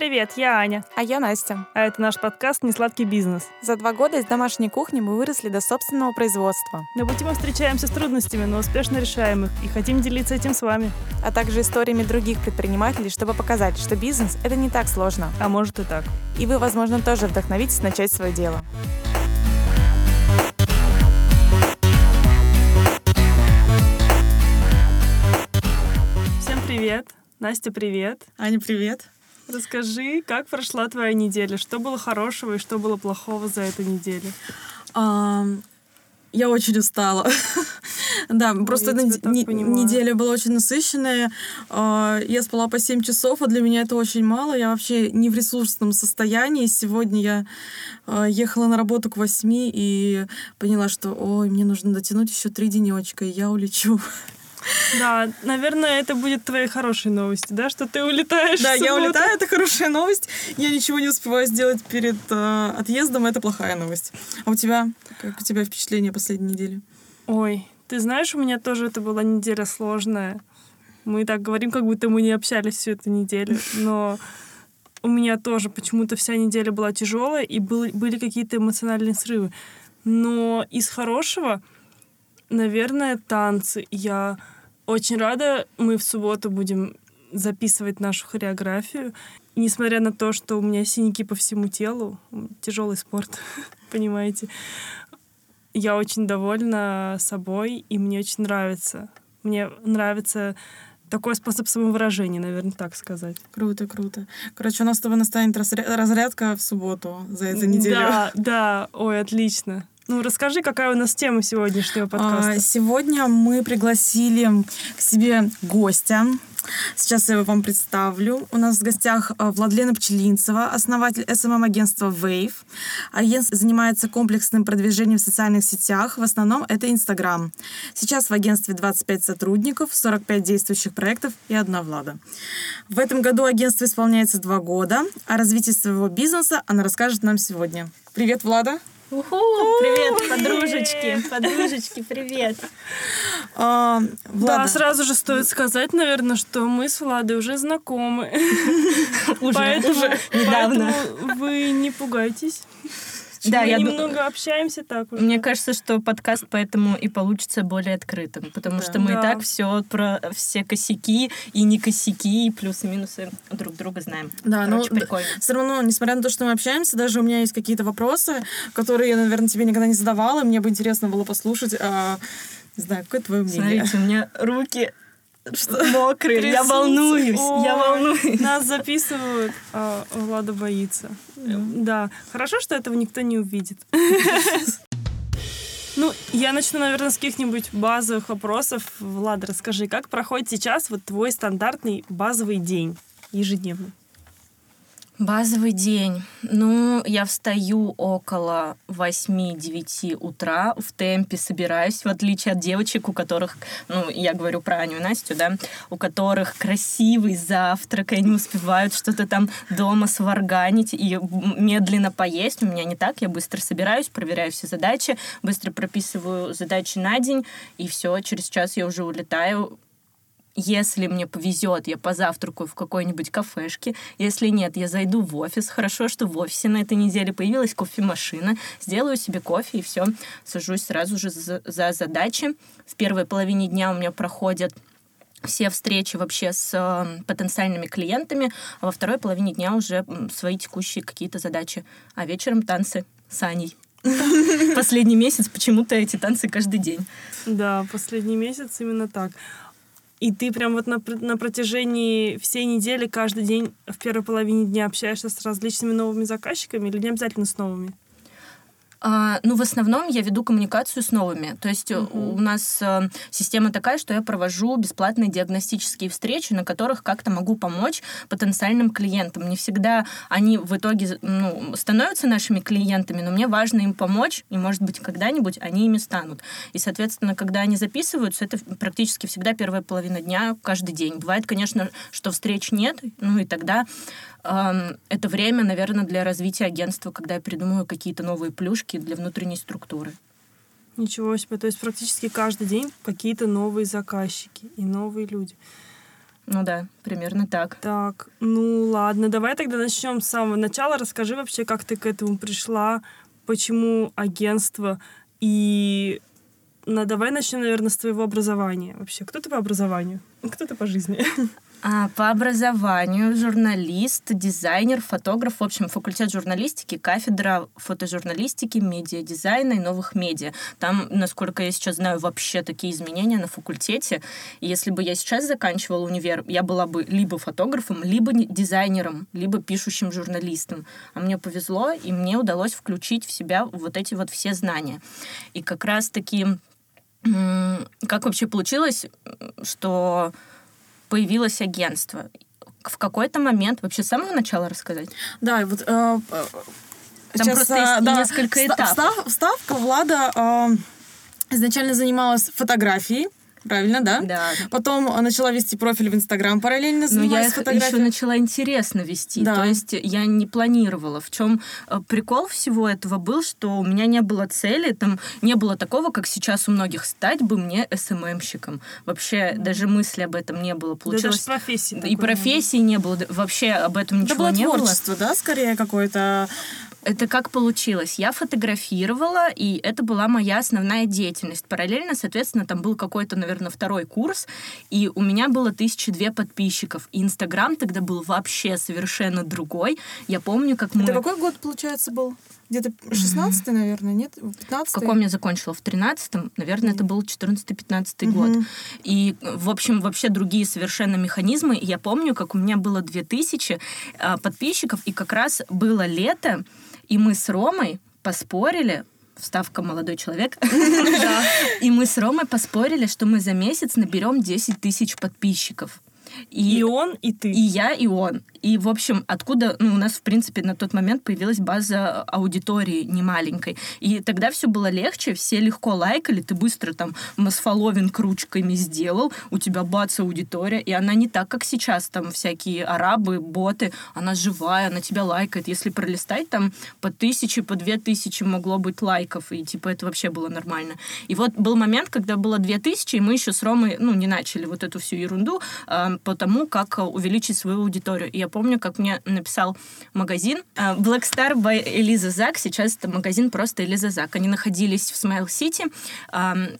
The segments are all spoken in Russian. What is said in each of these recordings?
Привет, я Аня. А я Настя. А это наш подкаст «Несладкий бизнес». За два года из домашней кухни мы выросли до собственного производства. На пути мы встречаемся с трудностями, но успешно решаем их и хотим делиться этим с вами. А также историями других предпринимателей, чтобы показать, что бизнес — это не так сложно. А может и так. И вы, возможно, тоже вдохновитесь начать свое дело. Всем привет. Настя, привет. Аня, привет. Расскажи, как прошла твоя неделя? Что было хорошего и что было плохого за эту неделю? А, я очень устала. да, просто тебя так не- неделя была очень насыщенная. А, я спала по 7 часов, а для меня это очень мало. Я вообще не в ресурсном состоянии. Сегодня я а, ехала на работу к 8 и поняла, что ой, мне нужно дотянуть еще три денечка, и я улечу. Да, наверное, это будет твоей хорошей новостью, да, что ты улетаешь. Да, я улетаю, это хорошая новость. Я ничего не успеваю сделать перед э, отъездом, это плохая новость. А у тебя? Как у тебя впечатление последней недели? Ой, ты знаешь, у меня тоже это была неделя сложная. Мы так говорим, как будто мы не общались всю эту неделю, но у меня тоже почему-то вся неделя была тяжелая, и был- были какие-то эмоциональные срывы. Но из хорошего, наверное, танцы. Я очень рада, мы в субботу будем записывать нашу хореографию. И несмотря на то, что у меня синяки по всему телу, тяжелый спорт, понимаете, я очень довольна собой, и мне очень нравится. Мне нравится такой способ самовыражения, наверное, так сказать. Круто, круто. Короче, у нас с тобой настанет разря- разрядка в субботу за эту неделю. Да, да, ой, отлично. Ну, расскажи, какая у нас тема сегодняшнего подкаста. А, Сегодня мы пригласили к себе гостя. Сейчас я его вам представлю. У нас в гостях а, Владлена Пчелинцева, основатель СММ-агентства Wave. Агентство занимается комплексным продвижением в социальных сетях. В основном это Инстаграм. Сейчас в агентстве 25 сотрудников, 45 действующих проектов и одна Влада. В этом году агентство исполняется два года. О развитии своего бизнеса она расскажет нам сегодня. Привет, Влада. Уху! Привет, подружечки! Подружечки, привет! А, Да, Влада, сразу же стоит сказать, наверное, что мы с Владой уже знакомы. Уже, Поэтому, уже недавно. поэтому вы не пугайтесь. Да, мы я ду- немного общаемся так уже. Мне кажется, что подкаст поэтому и получится более открытым, потому Да. что мы Да. и так все про все косяки и не косяки, и плюсы-минусы друг друга знаем. Да, ну, Короче, да, прикольно. все равно, несмотря на то, что мы общаемся, даже у меня есть какие-то вопросы, которые я, наверное, тебе никогда не задавала, и мне бы интересно было послушать. а, не знаю, какое твое мнение? Смотрите, у меня руки мокрые, я Трясутся. волнуюсь, я Ой, волнуюсь. Нас записывают, а Влада боится. Да. Хорошо, что этого никто не увидит. Ну, я начну, наверное, с каких-нибудь базовых вопросов. Влада, расскажи, как проходит сейчас вот твой стандартный базовый день ежедневный? Базовый день. Ну, я встаю около 8-9 утра, в темпе собираюсь, в отличие от девочек, у которых, ну, я говорю про Аню и Настю, да, у которых красивый завтрак, и они успевают что-то там дома сварганить и медленно поесть. У меня не так, я быстро собираюсь, проверяю все задачи, быстро прописываю задачи на день, и все, через час я уже улетаю если мне повезет, я позавтракаю в какой-нибудь кафешке. Если нет, я зайду в офис. Хорошо, что в офисе на этой неделе появилась кофемашина. Сделаю себе кофе и все. Сажусь сразу же за, за задачи. В первой половине дня у меня проходят все встречи вообще с э, потенциальными клиентами, а во второй половине дня уже свои текущие какие-то задачи. А вечером танцы с Аней. Последний месяц почему-то эти танцы каждый день. Да, последний месяц именно так. И ты прям вот на, на протяжении всей недели каждый день в первой половине дня общаешься с различными новыми заказчиками или не обязательно с новыми? А, ну, в основном я веду коммуникацию с новыми. То есть э, у нас э, система такая, что я провожу бесплатные диагностические встречи, на которых как-то могу помочь потенциальным клиентам. Не всегда они в итоге ну, становятся нашими клиентами, но мне важно им помочь, и, может быть, когда-нибудь они ими станут. И, соответственно, когда они записываются, это практически всегда первая половина дня, каждый день. Бывает, конечно, что встреч нет, ну и тогда это время, наверное, для развития агентства, когда я придумываю какие-то новые плюшки для внутренней структуры. Ничего себе. То есть практически каждый день какие-то новые заказчики и новые люди. Ну да, примерно так. Так, ну ладно, давай тогда начнем с самого начала. Расскажи вообще, как ты к этому пришла, почему агентство и... Ну, давай начнем, наверное, с твоего образования. Вообще, кто ты по образованию? Кто ты по жизни? А, по образованию журналист, дизайнер, фотограф, в общем, факультет журналистики, кафедра фотожурналистики, медиадизайна и новых медиа. Там, насколько я сейчас знаю, вообще такие изменения на факультете. Если бы я сейчас заканчивала универ, я была бы либо фотографом, либо не- дизайнером, либо пишущим журналистом. А мне повезло, и мне удалось включить в себя вот эти вот все знания. И как раз-таки как вообще получилось, что появилось агентство? В какой-то момент, вообще с самого начала рассказать? Да, вот... э, э, Там просто есть э, да, несколько этапов. встав- Вставка Влада э, изначально занималась фотографией, правильно, да? Да. Потом э, начала вести профиль в Инстаграм, параллельно Но я занимаясь их еще начала интересно вести. Да. То есть я не планировала. В чем э, прикол всего этого был, что у меня не было цели, там не было такого, как сейчас у многих стать бы мне СММщиком. Вообще даже мысли об этом не было. Да Получилось даже профессии и профессии не было, да, вообще об этом Это ничего было не было. творчество, да, скорее какое-то. Это как получилось? Я фотографировала, и это была моя основная деятельность. Параллельно, соответственно, там был какой-то, наверное, второй курс, и у меня было тысячи две подписчиков. И Инстаграм тогда был вообще совершенно другой. Я помню, как мы... Это какой год, получается, был? Где-то 16 наверное, нет? 15 В каком я закончила? В 13-м? Наверное, это был 14-15 год. И, в общем, вообще другие совершенно механизмы. Я помню, как у меня было 2000 а, подписчиков, и как раз было лето, и мы с Ромой поспорили, вставка молодой человек, и мы с Ромой поспорили, что мы за месяц наберем 10 тысяч подписчиков. И он, и ты. И я, и он. И, в общем, откуда ну, у нас, в принципе, на тот момент появилась база аудитории немаленькой. И тогда все было легче, все легко лайкали, ты быстро там мосфоловинг ручками сделал, у тебя бац, аудитория, и она не так, как сейчас, там всякие арабы, боты, она живая, она тебя лайкает. Если пролистать, там по тысяче, по две тысячи могло быть лайков, и типа это вообще было нормально. И вот был момент, когда было две тысячи, и мы еще с Ромой, ну, не начали вот эту всю ерунду по тому, как а, увеличить свою аудиторию. И я помню, как мне написал магазин а, Black Star by Элиза Зак. Сейчас это магазин просто Элиза Зак. Они находились в Смайл Сити,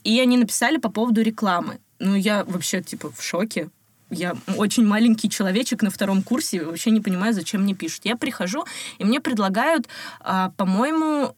и они написали по поводу рекламы. Ну, я вообще, типа, в шоке. Я очень маленький человечек на втором курсе, вообще не понимаю, зачем мне пишут. Я прихожу, и мне предлагают, а, по-моему,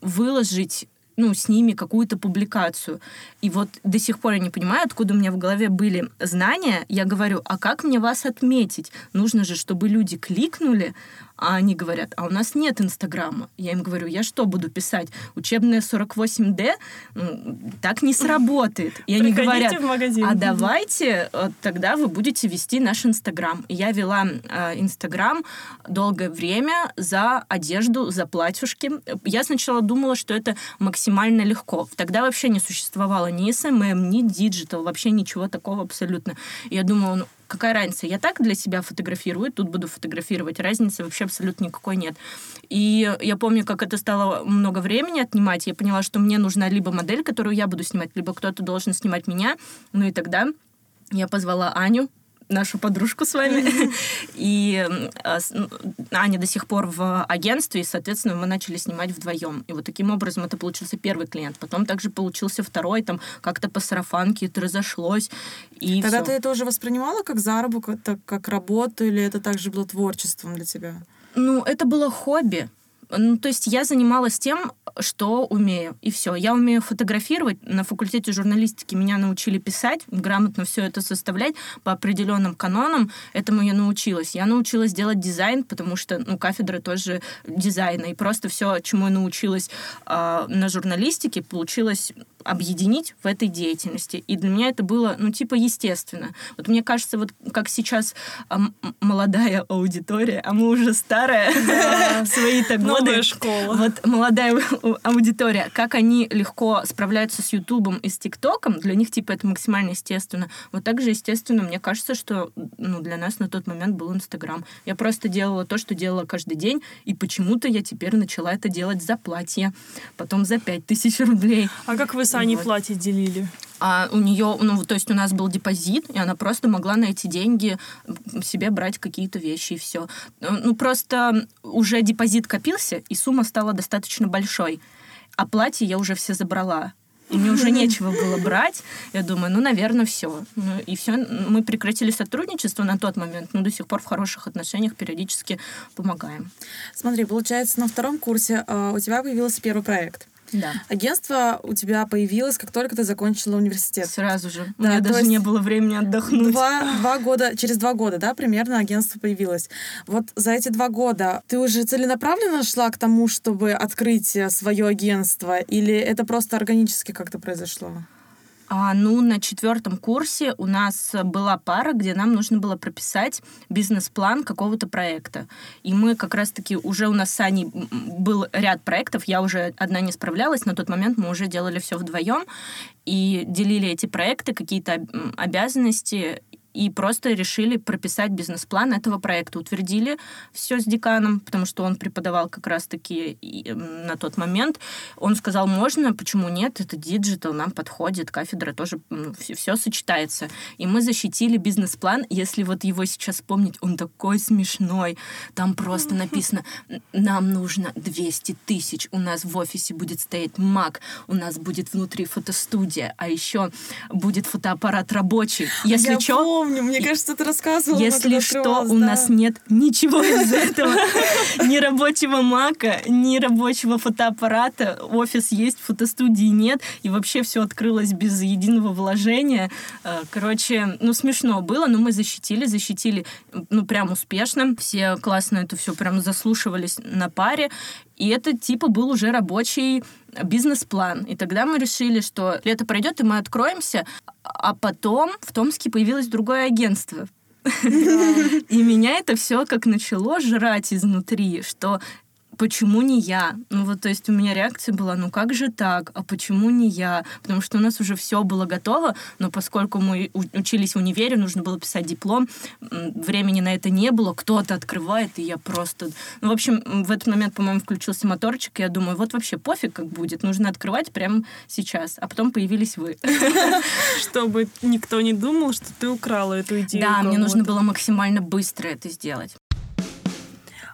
выложить ну, с ними какую-то публикацию. И вот до сих пор я не понимаю, откуда у меня в голове были знания. Я говорю, а как мне вас отметить? Нужно же, чтобы люди кликнули, а они говорят, а у нас нет Инстаграма. Я им говорю, я что буду писать? Учебная 48D? Ну, так не сработает. И они говорят, а давайте э, тогда вы будете вести наш Инстаграм. И Я вела э, Инстаграм долгое время за одежду, за платьюшки. Я сначала думала, что это максимально легко. Тогда вообще не существовало ни SMM, ни digital, вообще ничего такого абсолютно. Я думала, ну, какая разница? Я так для себя фотографирую, тут буду фотографировать. Разницы вообще абсолютно никакой нет. И я помню, как это стало много времени отнимать. Я поняла, что мне нужна либо модель, которую я буду снимать, либо кто-то должен снимать меня. Ну и тогда я позвала Аню, нашу подружку с вами. И ну, Аня до сих пор в агентстве, и, соответственно, мы начали снимать вдвоем. И вот таким образом это получился первый клиент. Потом также получился второй, там как-то по сарафанке это разошлось. И Тогда ты это уже воспринимала как заработок, как работу, или это также было творчеством для тебя? Ну, это было хобби. Ну, то есть я занималась тем, что умею, и все. Я умею фотографировать. На факультете журналистики меня научили писать, грамотно все это составлять по определенным канонам. Этому я научилась. Я научилась делать дизайн, потому что, ну, кафедра тоже дизайна. И просто все, чему я научилась а, на журналистике, получилось объединить в этой деятельности. И для меня это было, ну, типа, естественно. Вот мне кажется, вот как сейчас м- молодая аудитория, а мы уже старая в свои-то годы. Школа. Вот молодая аудитория, как они легко справляются с Ютубом и с ТикТоком, для них, типа, это максимально естественно. Вот так же, естественно, мне кажется, что ну, для нас на тот момент был Инстаграм. Я просто делала то, что делала каждый день, и почему-то я теперь начала это делать за платье, потом за пять тысяч рублей. А как вы Аней Вот. платье делили? А у нее, ну, то есть у нас был депозит, и она просто могла на эти деньги себе брать какие-то вещи и все. Ну, просто уже депозит копился, и сумма стала достаточно большой. А платье я уже все забрала. И мне уже нечего было брать. Я думаю, ну, наверное, все. Ну, и все. Мы прекратили сотрудничество на тот момент, но до сих пор в хороших отношениях периодически помогаем. Смотри, получается, на втором курсе э, у тебя появился первый проект. Да. Агентство у тебя появилось, как только ты закончила университет. Сразу же. У Да, меня то даже не было времени отдохнуть. Два, два года, через два года, да, примерно агентство появилось. Вот за эти два года ты уже целенаправленно шла к тому, чтобы открыть свое агентство, или это просто органически как-то произошло? А, ну, на четвертом курсе у нас была пара, где нам нужно было прописать бизнес-план какого-то проекта. И мы как раз-таки уже у нас с Аней был ряд проектов, я уже одна не справлялась, на тот момент мы уже делали все вдвоем и делили эти проекты, какие-то обязанности, и просто решили прописать бизнес-план этого проекта. Утвердили все с деканом, потому что он преподавал как раз-таки на тот момент. Он сказал, можно, почему нет, это digital, нам подходит, кафедра тоже, все, сочетается. И мы защитили бизнес-план. Если вот его сейчас вспомнить, он такой смешной. Там просто написано, нам нужно 200 тысяч, у нас в офисе будет стоять Mac, у нас будет внутри фотостудия, а еще будет фотоаппарат рабочий. Если Я что, помню, мне кажется, ты рассказывала. если что, у да. нас нет ничего из этого. Ни рабочего мака, ни рабочего фотоаппарата. Офис есть, фотостудии нет. И вообще все открылось без единого вложения. Э, Короче, ну смешно было, но мы защитили, защитили, ну прям успешно. Все классно это все прям заслушивались на паре. И это типа был уже рабочий бизнес-план. И тогда мы решили, что лето пройдет, и мы откроемся. А потом в Томске появилось другое агентство. И меня это все как начало жрать изнутри, что почему не я? Ну вот, то есть у меня реакция была, ну как же так? А почему не я? Потому что у нас уже все было готово, но поскольку мы учились в универе, нужно было писать диплом, времени на это не было, кто-то открывает, и я просто... Ну, в общем, в этот момент, по-моему, включился моторчик, и я думаю, вот вообще пофиг, как будет, нужно открывать прямо сейчас. А потом появились вы. Чтобы никто не думал, что ты украла эту идею. Да, мне нужно было максимально быстро это сделать.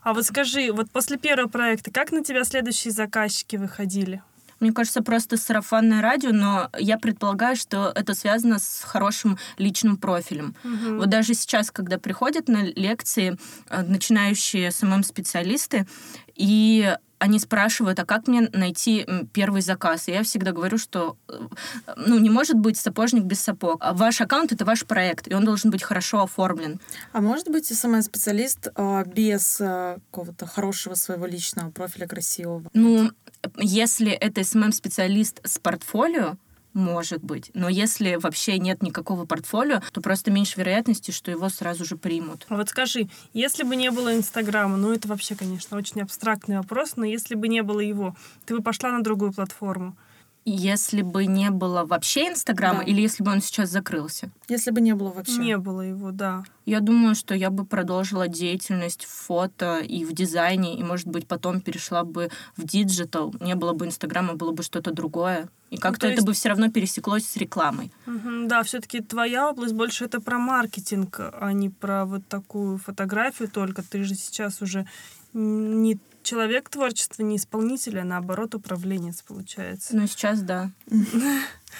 А вот скажи, вот после первого проекта, как на тебя следующие заказчики выходили? Мне кажется, просто сарафанное радио, но я предполагаю, что это связано с хорошим личным профилем. Вот даже сейчас, когда приходят на лекции э, начинающие СММ-специалисты, и они спрашивают, а как мне найти первый заказ? И я всегда говорю, что э, ну, не может быть сапожник без сапог. А Ваш аккаунт — это ваш проект, и он должен быть хорошо оформлен. А может быть, SMM-специалист э, без э, какого-то хорошего своего личного профиля красивого? Ну, если это SMM-специалист с портфолио, может быть. Но если вообще нет никакого портфолио, то просто меньше вероятности, что его сразу же примут. А вот скажи, если бы не было Инстаграма, ну это вообще, конечно, очень абстрактный вопрос, но если бы не было его, ты бы пошла на другую платформу? Если бы не было вообще Инстаграма, Да. или если бы он сейчас закрылся, Если бы не было вообще. Не было его, да. я думаю, что я бы продолжила деятельность в фото и в дизайне, и, может быть, потом перешла бы в digital. Не было бы Инстаграма, было бы что-то другое. И как-то то это есть- бы все равно пересеклось с рекламой. Мгм, да, все-таки твоя область больше это про маркетинг, а не про вот такую фотографию только. Ты же сейчас уже не человек творчества, не исполнитель, а наоборот управленец, получается. Но сейчас, да.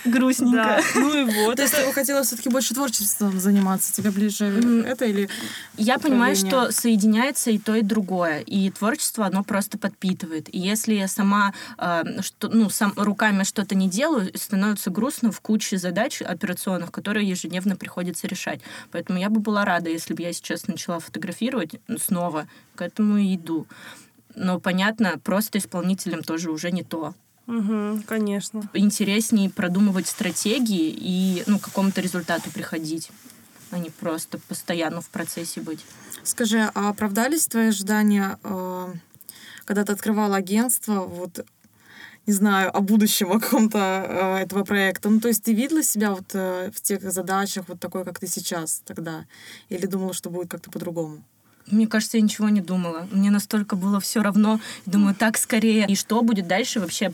Грустненько. Да, ну и вот. То есть ты бы хотела все-таки больше творчеством заниматься? Тебе ближе это или... Я понимаю, что соединяется и то, и другое. И творчество, оно просто подпитывает. И если я сама э, что, ну, сам, руками что-то не делаю, становится грустно в куче задач операционных, которые ежедневно приходится решать. Поэтому я бы была рада, если бы я сейчас начала фотографировать снова. К этому и иду. Но, понятно, просто исполнителем тоже уже не то. Мгм, конечно. Интереснее продумывать стратегии и ну, к какому-то результату приходить, а не просто постоянно в процессе быть. Скажи, а оправдались твои ожидания, э, когда ты открывала агентство, вот, не знаю, о будущем о каком-то э, этого проекта? Ну, то есть ты видела себя вот э, в тех задачах вот такой, как ты сейчас тогда? Или думала, что будет как-то по-другому? Мне кажется, я ничего не думала. Мне настолько было все равно. Думаю, так скорее. И что будет дальше, вообще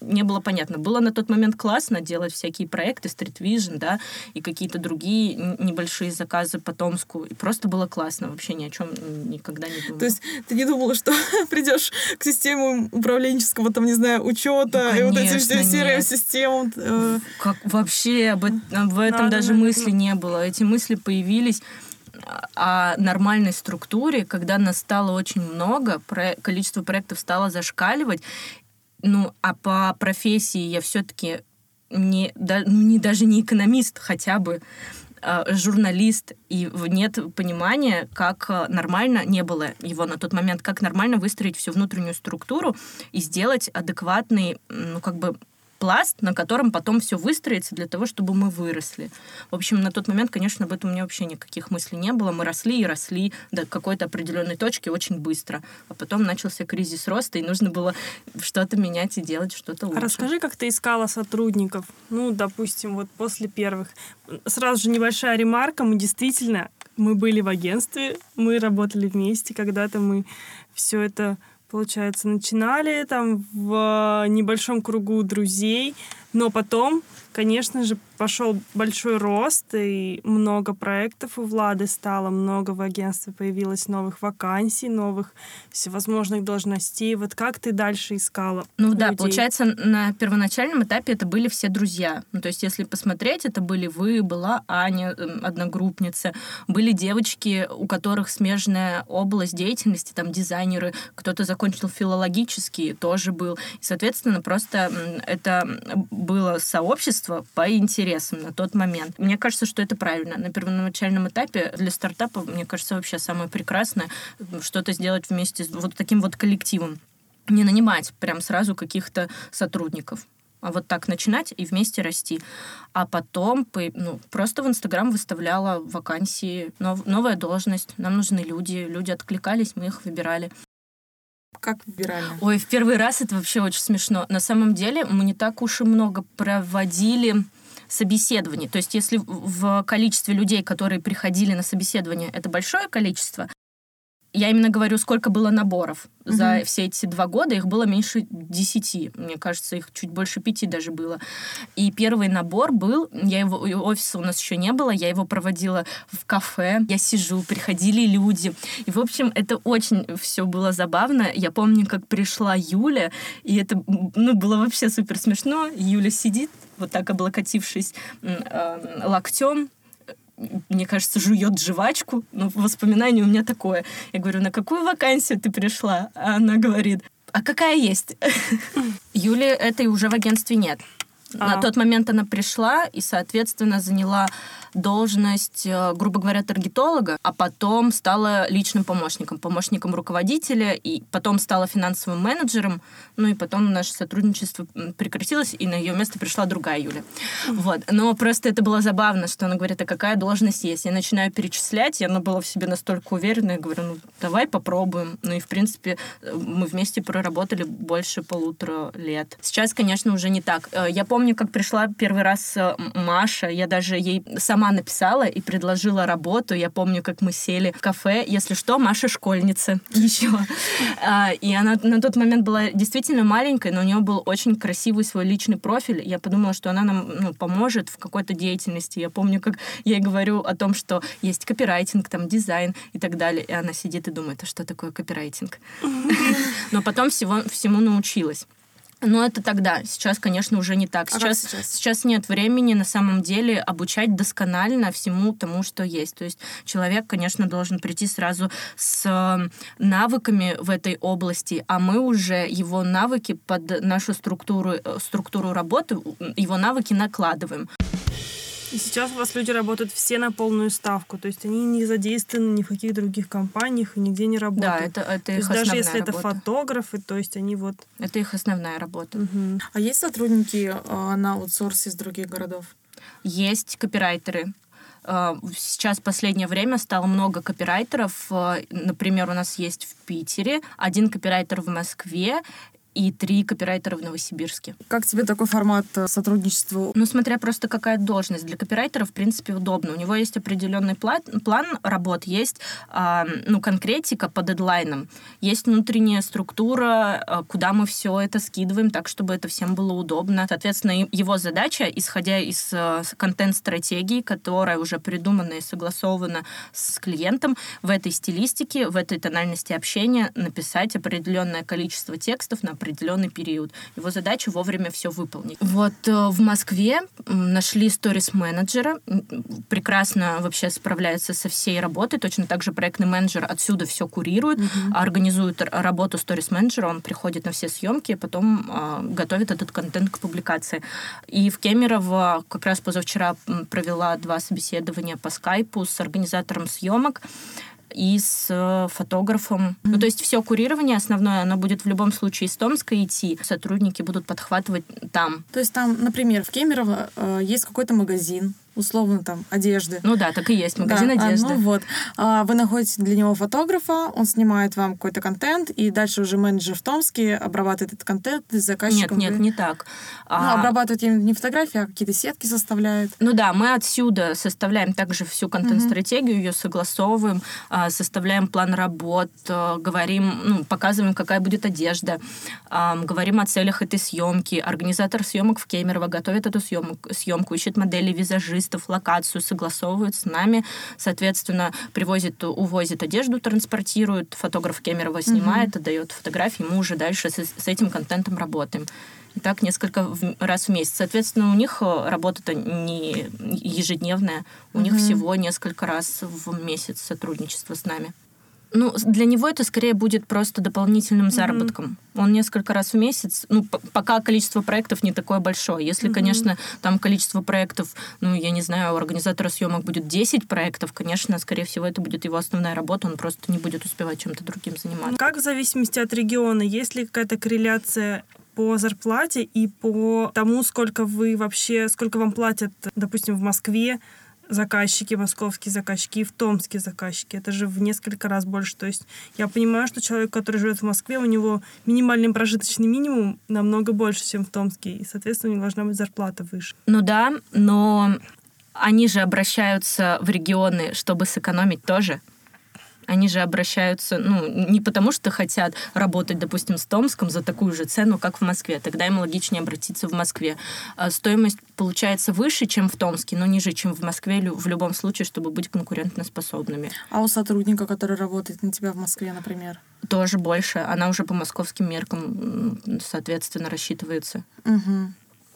не было понятно. Было на тот момент классно делать всякие проекты, Street Vision, да, и какие-то другие небольшие заказы по Томску. И просто было классно. Вообще ни о чем никогда не думала. То есть ты не думала, что придешь к системе управленческого, там, не знаю, учета Ну, и вот этим конечно, все серым нет. системам? э, Как вообще об, об этом Да, даже да, да, мысли не было. Эти мысли появились о нормальной структуре, когда нас стало очень много, про- количество проектов стало зашкаливать. Ну, а по профессии я все-таки не, да- ну, не даже не экономист, хотя бы а, журналист, и нет понимания, как а, нормально, не было его на тот момент, как нормально выстроить всю внутреннюю структуру и сделать адекватный, ну, как бы пласт, на котором потом все выстроится для того, чтобы мы выросли. В общем, на тот момент, конечно, об этом у меня вообще никаких мыслей не было. Мы росли и росли до какой-то определенной точки очень быстро. А потом начался кризис роста, и нужно было что-то менять и делать что-то лучше. А расскажи, как ты искала сотрудников? Ну, допустим, вот после первых. Сразу же небольшая ремарка. Мы действительно, мы были в агентстве, мы работали вместе. Когда-то мы все это, получается, начинали там в небольшом кругу друзей. Но потом, конечно же, пошел большой рост, и много проектов у Влады стало, много в агентстве появилось новых вакансий, новых всевозможных должностей. Вот как ты дальше искала Ну да, людей? получается, на первоначальном этапе это были все друзья. Ну, то есть, если посмотреть, это были вы, была Аня, эм, одногруппница, были девочки, у которых смежная область деятельности, там дизайнеры, кто-то закончил филологический, тоже был. И, соответственно, просто это было сообщество по интересам на тот момент. Мне кажется, что это правильно. На первоначальном этапе для стартапа, мне кажется, вообще самое прекрасное что-то сделать вместе с вот таким вот коллективом не нанимать прям сразу каких-то сотрудников. А вот так начинать и вместе расти. А потом по- ну, просто в Инстаграм выставляла вакансии, нов- новая должность, нам нужны люди, люди откликались, мы их выбирали. Как выбирали? Ой, в первый раз это вообще очень смешно. На самом деле мы не так уж и много проводили собеседований. То есть если в- количестве людей, которые приходили на собеседование, это большое количество, я именно говорю, сколько было наборов. За Мгм. все эти два года их было меньше десяти. Мне кажется, их чуть больше пяти даже было. И первый набор был, я его, офиса у нас еще не было, я его проводила в кафе. Я сижу, приходили люди. И, в общем, это очень все было забавно. Я помню, как пришла Юля, и это ну, было вообще супер смешно. Юля сидит, вот так облокотившись э, локтем, мне кажется, жует жвачку. Ну, воспоминание у меня такое. Я говорю, на какую вакансию ты пришла? А она говорит, а какая есть? Юли этой уже в агентстве нет. На А. тот момент она пришла и, соответственно, заняла должность, э, грубо говоря, таргетолога, а потом стала личным помощником, помощником руководителя, и потом стала финансовым менеджером, ну и потом наше сотрудничество прекратилось, и на ее место пришла другая Юля. Вот. Но просто это было забавно, что она говорит, а какая должность есть? Я начинаю перечислять, и она была в себе настолько уверена, я говорю, ну давай попробуем. Ну и, в принципе, э, мы вместе проработали больше полутора лет. Сейчас, конечно, уже не так. Э, Я помню, как пришла первый раз Маша, я даже ей сама написала и предложила работу. Я помню, как мы сели в кафе. Если что, Маша школьница еще. А, И она на тот момент была действительно маленькой, но у нее был очень красивый свой личный профиль. Я подумала, что она нам ну, поможет в какой-то деятельности. Я помню, как я ей говорю о том, что есть копирайтинг, там дизайн и так далее. И она сидит и думает, а что такое копирайтинг? Но потом всего, всему научилась. Но это тогда. Сейчас, конечно, уже не так. А как Сейчас, сейчас? сейчас нет времени на самом деле обучать досконально всему тому, что есть. То есть человек, конечно, должен прийти сразу с э, навыками в этой области, а мы уже его навыки под нашу структуру, э, структуру работы, его навыки накладываем. И сейчас у вас люди работают все на полную ставку, то есть они не задействованы ни в каких других компаниях и нигде не работают. Да, это, это то их есть основная даже если это работа. фотографы, то есть они вот... Это их основная работа. Мгм. А есть сотрудники э, на аутсорсе из других городов? Есть копирайтеры. Э, Сейчас в последнее время стало много копирайтеров. Э, Например, у нас есть в Питере один копирайтер в Москве, и три копирайтера в Новосибирске. Как тебе такой формат э, сотрудничества? Ну, смотря просто какая должность. Для копирайтера, в принципе, удобно. У него есть определенный план, план работ, есть а, ну, конкретика по дедлайнам, есть внутренняя структура, а, куда мы все это скидываем, так, чтобы это всем было удобно. Соответственно, его задача, исходя из а, контент-стратегии, которая уже придумана и согласована с клиентом, в этой стилистике, в этой тональности общения написать определенное количество текстов на определенный период. Его задача вовремя все выполнить. Вот э, в Москве нашли сторис-менеджера, прекрасно вообще справляется со всей работой, точно так же проектный менеджер отсюда все курирует, mm-hmm. организует работу сторис-менеджера, он приходит на все съемки, потом э, готовит этот контент к публикации. И в Кемерово как раз позавчера провела два собеседования по скайпу с организатором съемок и с э, фотографом. Mm-hmm. Ну, то есть все курирование основное, оно будет в любом случае из Томска идти. Сотрудники будут подхватывать там. То есть там, например, в Кемерово э, есть какой-то магазин, условно там одежды. Ну да, так и есть, магазин да, одежды. А, ну вот. А, вы находите для него фотографа, он снимает вам какой-то контент, и дальше уже менеджер в Томске обрабатывает этот контент с заказчиком. Нет, нет, не так. Ну, а... обрабатывает не фотографии, а какие-то сетки составляет. Ну да, мы отсюда составляем также всю контент-стратегию, ее согласовываем, а, составляем план работ, а, говорим, ну, показываем, какая будет одежда, говорим о целях этой съемки. Организатор съемок в Кемерово готовит эту съемку, съемку ищет модели, визажист, туристов локацию, согласовывают с нами, соответственно, привозит, увозит одежду, транспортирует, фотограф Кемерово снимает, mm-hmm. отдает фотографии, мы уже дальше с, с этим контентом работаем. И так несколько раз в месяц. Соответственно, у них э, работа-то не ежедневная, у mm-hmm. них всего несколько раз в месяц сотрудничество с нами. Ну, для него это скорее будет просто дополнительным заработком. Mm-hmm. Он несколько раз в месяц, ну, пока количество проектов не такое большое. Если, mm-hmm. конечно, там количество проектов, ну, я не знаю, у организатора съемок будет 10 проектов, конечно, скорее всего, это будет его основная работа, он просто не будет успевать чем-то другим заниматься. Как в зависимости от региона, есть ли какая-то корреляция по зарплате и по тому, сколько вы вообще, сколько вам платят, допустим, в Москве, заказчики, московские заказчики и в Томске заказчики. Это же в несколько раз больше. То есть я понимаю, что человек, который живет в Москве, у него минимальный прожиточный минимум намного больше, чем в Томске. И, соответственно, у него должна быть зарплата выше. Ну да, но они же обращаются в регионы, чтобы сэкономить тоже. Они же обращаются, ну, не потому что хотят работать, допустим, с Томском за такую же цену, как в Москве. Тогда им логичнее обратиться в Москве. А стоимость получается выше, чем в Томске, но ниже, чем в Москве в любом случае, чтобы быть конкурентоспособными. А у сотрудника, который работает на тебя в Москве, например? Тоже больше. Она уже по московским меркам, соответственно, рассчитывается. Угу.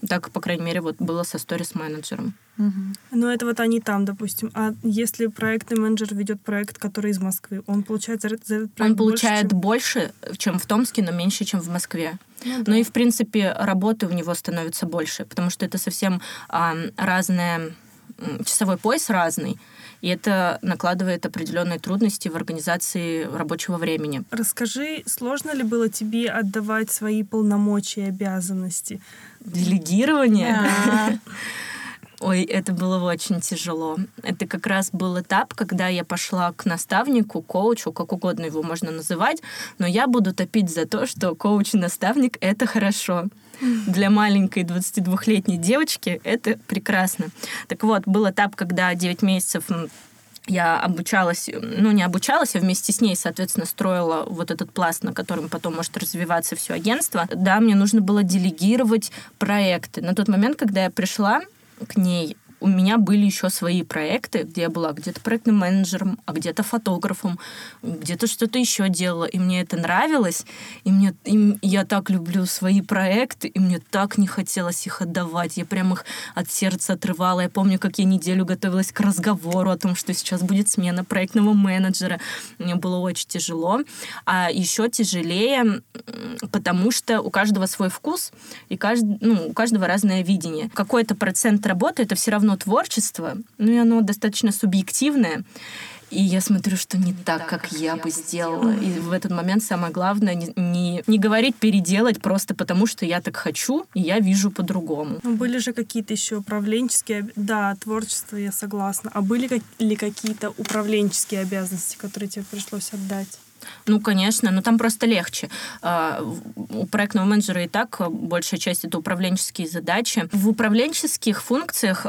Так, по крайней мере, вот было со сторис-менеджером. Угу. Ну, это вот они там, допустим. А если проектный менеджер ведет проект, который из Москвы, он получает за, этот проект Он получает больше, чем... больше, чем в Томске, но меньше, чем в Москве. Ну, да. Ну и, в принципе, работы у него становится больше, потому что это совсем а, разная... Часовой пояс разный, и это накладывает определенные трудности в организации рабочего времени. Расскажи, сложно ли было тебе отдавать свои полномочия и обязанности? Делегирование? Ой, это было очень тяжело. Это как раз был этап, когда я пошла к наставнику, коучу, как угодно его можно называть, но я буду топить за то, что коуч и наставник — это хорошо. Для маленькой 22-летней девочки это прекрасно. Так вот, был этап, когда 9 месяцев я обучалась, ну, не обучалась, а вместе с ней, соответственно, строила вот этот пласт, на котором потом может развиваться все агентство. Да, мне нужно было делегировать проекты. На тот момент, когда я пришла к ней, у меня были еще свои проекты, где я была где-то проектным менеджером, а где-то фотографом, где-то что-то еще делала, и мне это нравилось, и мне и я так люблю свои проекты, и мне так не хотелось их отдавать, я прям их от сердца отрывала. Я помню, как я неделю готовилась к разговору о том, что сейчас будет смена проектного менеджера. Мне было очень тяжело, а еще тяжелее, потому что у каждого свой вкус и каждый, ну, у каждого разное видение. Какой-то процент работы это все равно равно творчество, ну и оно достаточно субъективное. И я смотрю, что не так, как я бы сделала. И в этот момент самое главное не, не, не говорить переделать просто потому, что я так хочу, и я вижу по-другому. Ну, были же какие-то еще управленческие... Да, творчество, я согласна. А были ли какие-то управленческие обязанности, которые тебе пришлось отдать? Ну, конечно, но там просто легче. А, у проектного менеджера и так большая часть это управленческие задачи. В управленческих функциях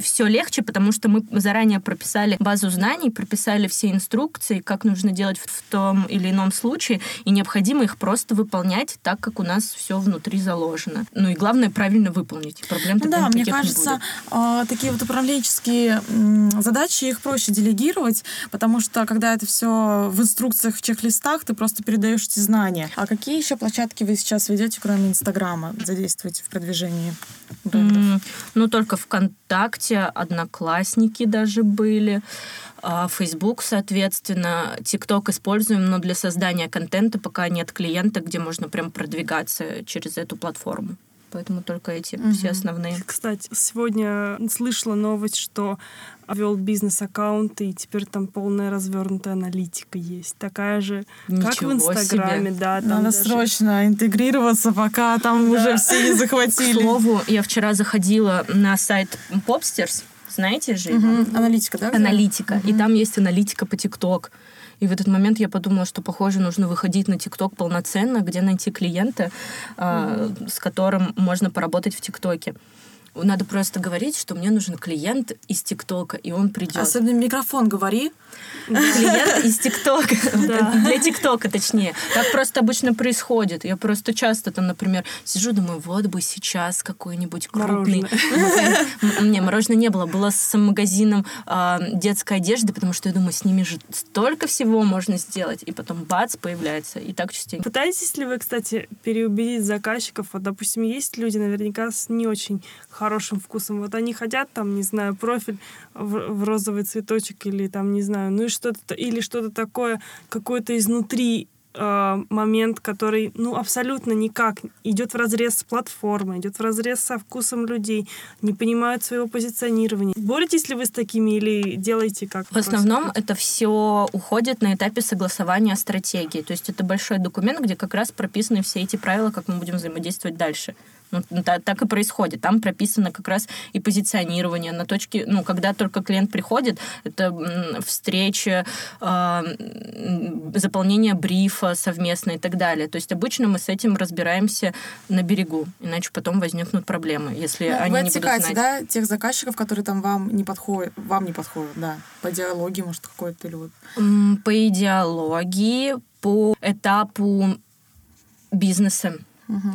все легче, потому что мы заранее прописали базу знаний, прописали все инструкции, как нужно делать в том или ином случае, и необходимо их просто выполнять так, как у нас все внутри заложено. Ну и главное правильно выполнить. Проблем ну, да, мне кажется, а, такие вот управленческие задачи их проще делегировать, потому что когда это все в инструкциях, в чек-листах, ты просто передаешь эти знания. А какие еще площадки вы сейчас ведете, кроме Инстаграма, задействуете в продвижении брендов? Mm, ну, только ВКонтакте, Одноклассники даже были. А Facebook, соответственно, TikTok используем, но для создания контента пока нет клиента, где можно прям продвигаться через эту платформу поэтому только эти угу. все основные. Кстати, сегодня слышала новость, что вел бизнес-аккаунт, и теперь там полная развернутая аналитика есть. Такая же, Ничего как в Инстаграме. Себе. Да, там Надо даже... срочно интегрироваться, пока там да. уже все не захватили. К слову, я вчера заходила на сайт Popsters, знаете же? Угу. Аналитика, да? Аналитика. Угу. И там есть аналитика по ТикТок. И в этот момент я подумала, что, похоже, нужно выходить на ТикТок полноценно, где найти клиента, mm-hmm. с которым можно поработать в ТикТоке. Надо просто говорить, что мне нужен клиент из ТикТока, и он придет. Особенно микрофон говори. Клиент из ТикТока. Для ТикТока, точнее. Так просто обычно происходит. Я просто часто там, например, сижу, думаю, вот бы сейчас какой-нибудь крупный... Не, мороженое не было. Было с магазином а, детской одежды, потому что я думаю, с ними же столько всего можно сделать. И потом бац, появляется. И так частенько. Пытаетесь ли вы, кстати, переубедить заказчиков? Вот, допустим, есть люди наверняка с не очень хорошим вкусом. Вот они хотят там, не знаю, профиль в, в розовый цветочек или там, не знаю, ну и что-то, или что-то такое, какое-то изнутри э, момент, который, ну, абсолютно никак идет в разрез с платформой, идет в разрез со вкусом людей, не понимают своего позиционирования. Боретесь ли вы с такими или делаете как? В основном это все уходит на этапе согласования стратегии. То есть это большой документ, где как раз прописаны все эти правила, как мы будем взаимодействовать дальше. Ну, так, так и происходит. Там прописано как раз и позиционирование на точке, ну, когда только клиент приходит, это встреча, э, заполнение брифа совместно и так далее. То есть обычно мы с этим разбираемся на берегу, иначе потом возникнут проблемы, если ну, они вы не будут знать. да, тех заказчиков, которые там вам не подходят, вам не подходят, да, по идеологии, может, какой-то или вот? По идеологии, по этапу бизнеса. Угу.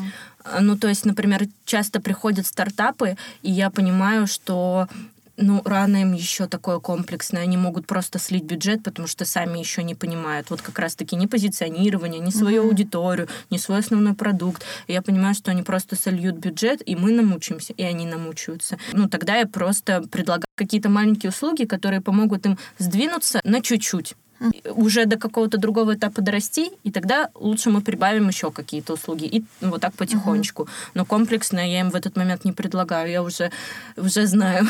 Ну, то есть, например, часто приходят стартапы, и я понимаю, что ну, рано им еще такое комплексное. Они могут просто слить бюджет, потому что сами еще не понимают. Вот как раз-таки ни позиционирование, ни свою mm-hmm. аудиторию, ни свой основной продукт. И я понимаю, что они просто сольют бюджет, и мы намучимся, и они намучаются. Ну, тогда я просто предлагаю какие-то маленькие услуги, которые помогут им сдвинуться на чуть-чуть уже до какого-то другого этапа дорасти, и тогда лучше мы прибавим еще какие-то услуги. И вот так потихонечку. Но комплексно я им в этот момент не предлагаю. Я уже, уже знаю,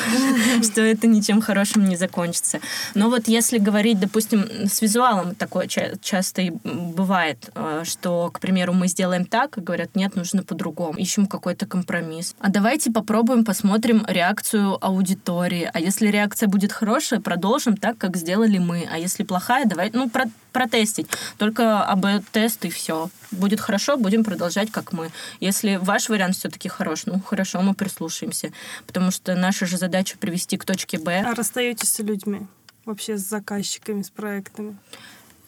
что это ничем хорошим не закончится. Но вот если говорить, допустим, с визуалом такое часто и бывает, э, что, к примеру, мы сделаем так, и говорят, нет, нужно по-другому. Ищем какой-то компромисс. А давайте попробуем, посмотрим реакцию аудитории. А если реакция будет хорошая, продолжим так, как сделали мы. А если плохая, плохая, давай, ну, про, протестить. Только АБ-тест и все. Будет хорошо, будем продолжать, как мы. Если ваш вариант все-таки хорош, ну, хорошо, мы прислушаемся. Потому что наша же задача привести к точке Б. А расстаетесь с людьми? Вообще с заказчиками, с проектами?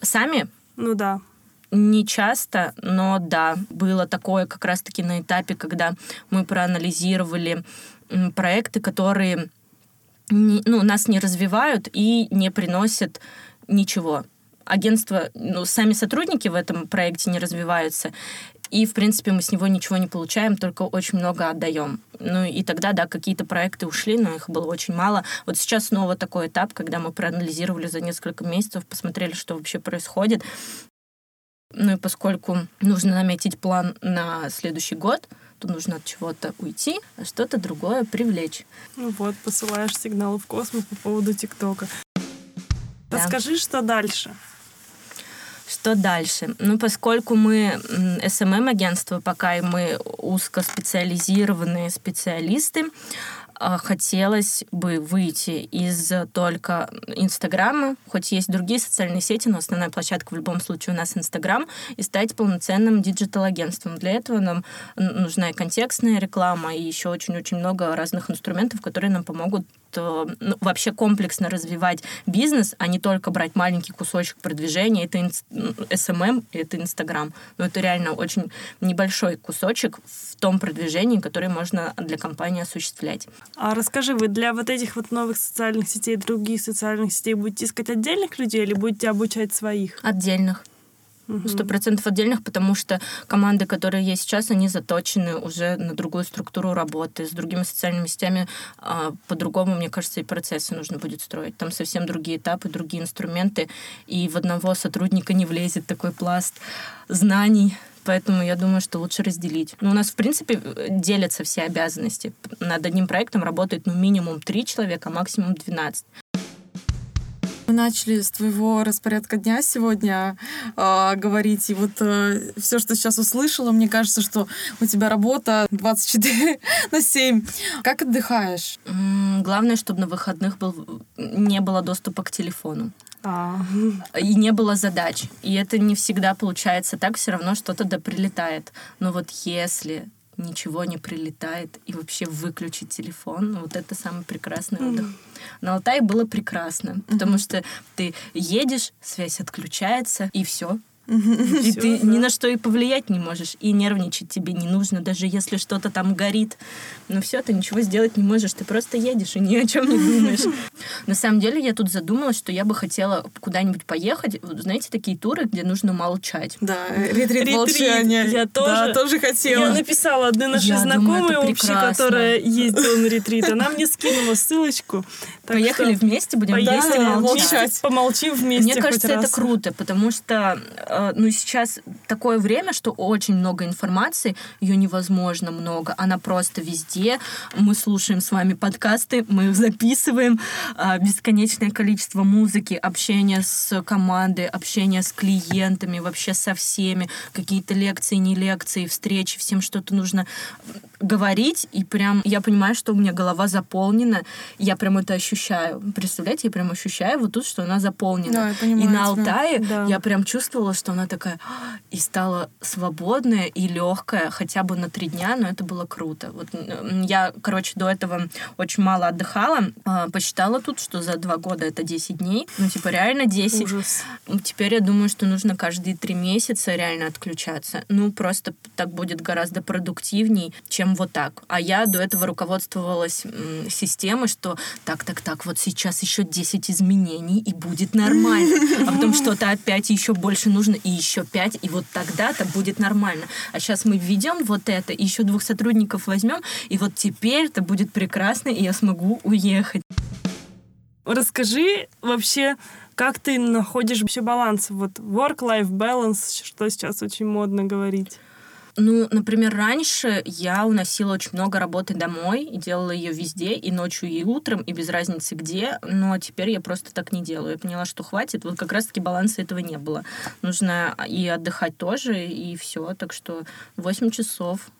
Сами? Ну да. Не часто, но да, было такое как раз-таки на этапе, когда мы проанализировали проекты, которые не, ну, нас не развивают и не приносят ничего. Агентство, ну, сами сотрудники в этом проекте не развиваются, и, в принципе, мы с него ничего не получаем, только очень много отдаем. Ну, и тогда, да, какие-то проекты ушли, но их было очень мало. Вот сейчас снова такой этап, когда мы проанализировали за несколько месяцев, посмотрели, что вообще происходит. Ну и поскольку нужно наметить план на следующий год, то нужно от чего-то уйти, а что-то другое привлечь. Ну вот, посылаешь сигналы в космос по поводу ТикТока. Расскажи, что дальше. Что дальше? Ну, поскольку мы SMM-агентство, пока и мы узкоспециализированные специалисты, а, хотелось бы выйти из только Инстаграма, хоть есть другие социальные сети, но основная площадка в любом случае у нас Инстаграм, и стать полноценным digital-агентством. Для этого нам нужна и контекстная реклама, и еще очень-очень много разных инструментов, которые нам помогут ну, вообще комплексно развивать бизнес, а не только брать маленький кусочек продвижения. Это SMM, это Инстаграм. Но это реально очень небольшой кусочек в том продвижении, которое можно для компании осуществлять. А расскажи, вы для вот этих вот новых социальных сетей, других социальных сетей будете искать отдельных людей или будете обучать своих? Отдельных. Сто процентов отдельных, потому что команды, которые есть сейчас, они заточены уже на другую структуру работы. С другими социальными сетями а, по-другому, мне кажется, и процессы нужно будет строить. Там совсем другие этапы, другие инструменты, и в одного сотрудника не влезет такой пласт знаний, Поэтому я думаю, что лучше разделить. Ну, у нас, в принципе, делятся все обязанности. Над одним проектом работает ну, минимум три человека, а максимум 12. Мы начали с твоего распорядка дня сегодня э, говорить, и вот э, все, что сейчас услышала, мне кажется, что у тебя работа 24 на 7. Как отдыхаешь? Главное, чтобы на выходных был, не было доступа к телефону. А. И не было задач. И это не всегда получается так, все равно что-то да прилетает. Но вот если ничего не прилетает и вообще выключить телефон, ну, вот это самый прекрасный отдых. На Алтае было прекрасно, потому что ты едешь, связь отключается, и все, и ты ни на что и повлиять не можешь, и нервничать тебе не нужно, даже если что-то там горит. Но все, ты ничего сделать не можешь, ты просто едешь и ни о чем не думаешь. На самом деле я тут задумалась, что я бы хотела куда-нибудь поехать. Знаете, такие туры, где нужно молчать. Да, ретрит молчания. Я тоже, да, тоже хотела. Я написала одной нашей знакомой общей, которая ездила на ретрит. Она мне скинула ссылочку. Поехали вместе, будем вместе молчать. Помолчим вместе Мне кажется, это круто, потому что э, ну, сейчас такое время, что очень много информации, ее невозможно много, она просто везде. Мы слушаем с вами подкасты, мы их записываем, э, бесконечное количество музыки, общение с командой, общение с клиентами, вообще со всеми, какие-то лекции, не лекции, встречи, всем что-то нужно говорить, и прям я понимаю, что у меня голова заполнена, я прям это ощущаю. Представляете, я прям ощущаю вот тут, что она заполнена. Да, я понимаю, и на Алтае да. я прям чувствовала, что она такая и стала свободная и легкая, хотя бы на три дня, но это было круто. Вот я, короче, до этого очень мало отдыхала, а, посчитала тут, что за два года это 10 дней, ну типа реально 10. Ужас. Теперь я думаю, что нужно каждые три месяца реально отключаться. Ну просто так будет гораздо продуктивней, чем вот так. А я до этого руководствовалась системой, что так, так, так, вот сейчас еще 10 изменений, и будет нормально. А потом что-то опять еще больше нужно, и еще 5, и вот тогда-то будет нормально. А сейчас мы введем вот это, и еще двух сотрудников возьмем, и вот теперь это будет прекрасно, и я смогу уехать. Расскажи вообще, как ты находишь вообще баланс? Вот work-life balance, что сейчас очень модно говорить. Ну, например, раньше я уносила очень много работы домой и делала ее везде, и ночью, и утром, и без разницы где. Но теперь я просто так не делаю. Я поняла, что хватит. Вот как раз-таки баланса этого не было. Нужно и отдыхать тоже, и все. Так что 8 часов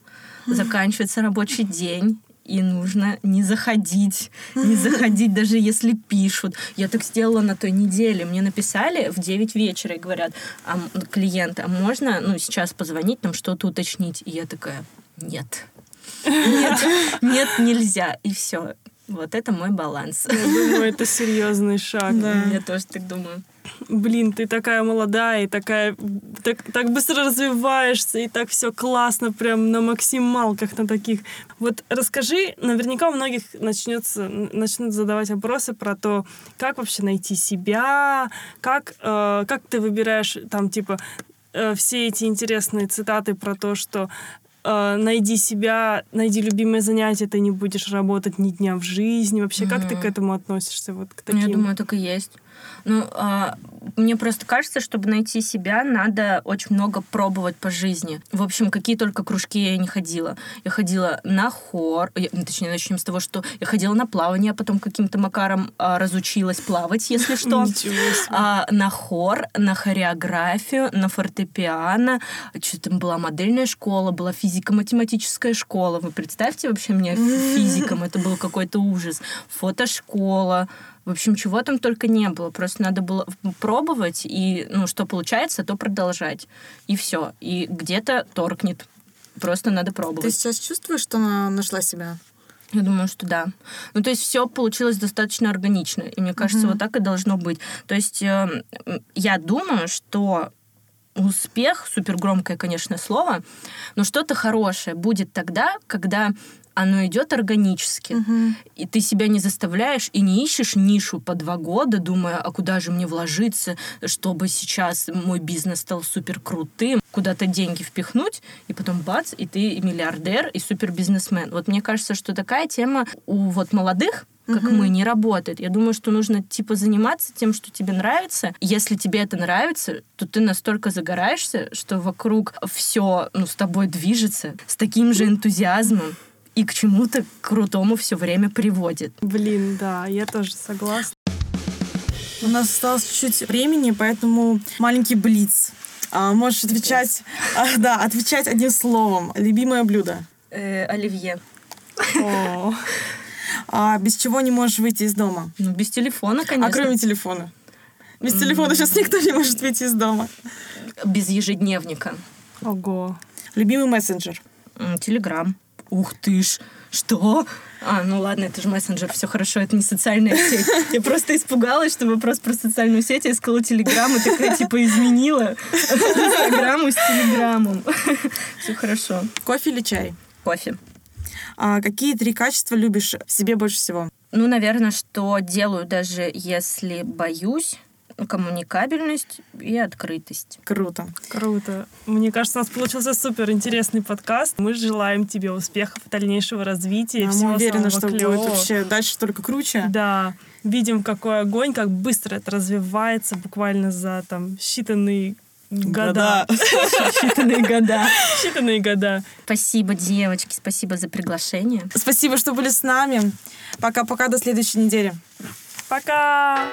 заканчивается рабочий день, и нужно не заходить, не заходить, даже если пишут. Я так сделала на той неделе. Мне написали в 9 вечера и говорят, а, клиент, а можно ну, сейчас позвонить, нам что-то уточнить? И я такая, нет. Нет, нет, нельзя. И все. Вот это мой баланс. Я думаю, это серьезный шаг. Да. Я тоже так думаю блин, ты такая молодая и такая, так, так быстро развиваешься, и так все классно, прям на максималках, на таких. Вот расскажи, наверняка у многих начнется, начнут задавать вопросы про то, как вообще найти себя, как, э, как ты выбираешь там, типа, э, все эти интересные цитаты про то, что э, найди себя, найди любимое занятие, ты не будешь работать ни дня в жизни. Вообще, mm-hmm. как ты к этому относишься? Вот, к таким? Я думаю, так и есть. Ну, а, мне просто кажется, чтобы найти себя, надо очень много пробовать по жизни. В общем, какие только кружки я не ходила. Я ходила на хор, я, ну, точнее, начнем с того, что я ходила на плавание, а потом каким-то макаром а, разучилась плавать, если что. А, на хор, на хореографию, на фортепиано. Что там была модельная школа, была физико-математическая школа. Вы представьте вообще мне физиком, это был какой-то ужас. Фотошкола. В общем, чего там только не было. Просто надо было пробовать, и ну, что получается, то продолжать. И все. И где-то торкнет. Просто надо Ты пробовать. сейчас чувствуешь, что она нашла себя? Я думаю, что да. Ну, то есть все получилось достаточно органично. И мне кажется, вот так и должно быть. То есть э, я думаю, что успех, супер громкое, конечно, слово, но что-то хорошее будет тогда, когда оно идет органически. И ты себя не заставляешь и не ищешь нишу по два года, думая, а куда же мне вложиться, чтобы сейчас мой бизнес стал супер крутым, куда-то деньги впихнуть, и потом бац, и ты и миллиардер, и супер бизнесмен. Вот мне кажется, что такая тема у вот молодых как мы, не работает. Я думаю, что нужно типа заниматься тем, что тебе нравится. Если тебе это нравится, то ты настолько загораешься, что вокруг все ну, с тобой движется с таким же энтузиазмом и к чему-то крутому все время приводит. Блин, да, я тоже согласна. У нас осталось чуть-чуть времени, поэтому маленький блиц. А, можешь отвечать, а, да, отвечать одним словом. Любимое блюдо. Э, оливье. О, А, без чего не можешь выйти из дома? Ну, без телефона, конечно. А кроме телефона? Без телефона сейчас никто не может выйти из дома. Без ежедневника. ого. Любимый мессенджер. Телеграм. Ух ты ж. Что? А, ну ладно, это же мессенджер, все хорошо, это не социальная сеть. Я просто испугалась, что вопрос про социальную сеть, я искала Телеграм и такая, типа, изменила Инстаграму с Телеграмом. Все хорошо. Кофе или чай? Кофе. А, какие три качества любишь в себе больше всего? Ну, наверное, что делаю, даже если боюсь, коммуникабельность и открытость. Круто. Круто. Мне кажется, у нас получился супер интересный подкаст. Мы желаем тебе успехов, дальнейшего развития. А всего мы уверены, что будет клёвого. вообще дальше только круче. Да, видим, какой огонь, как быстро это развивается буквально за там считанные года. Считанные года. Считанные года. Спасибо, девочки, спасибо за приглашение. Спасибо, что были с нами. Пока-пока, до следующей недели. Пока!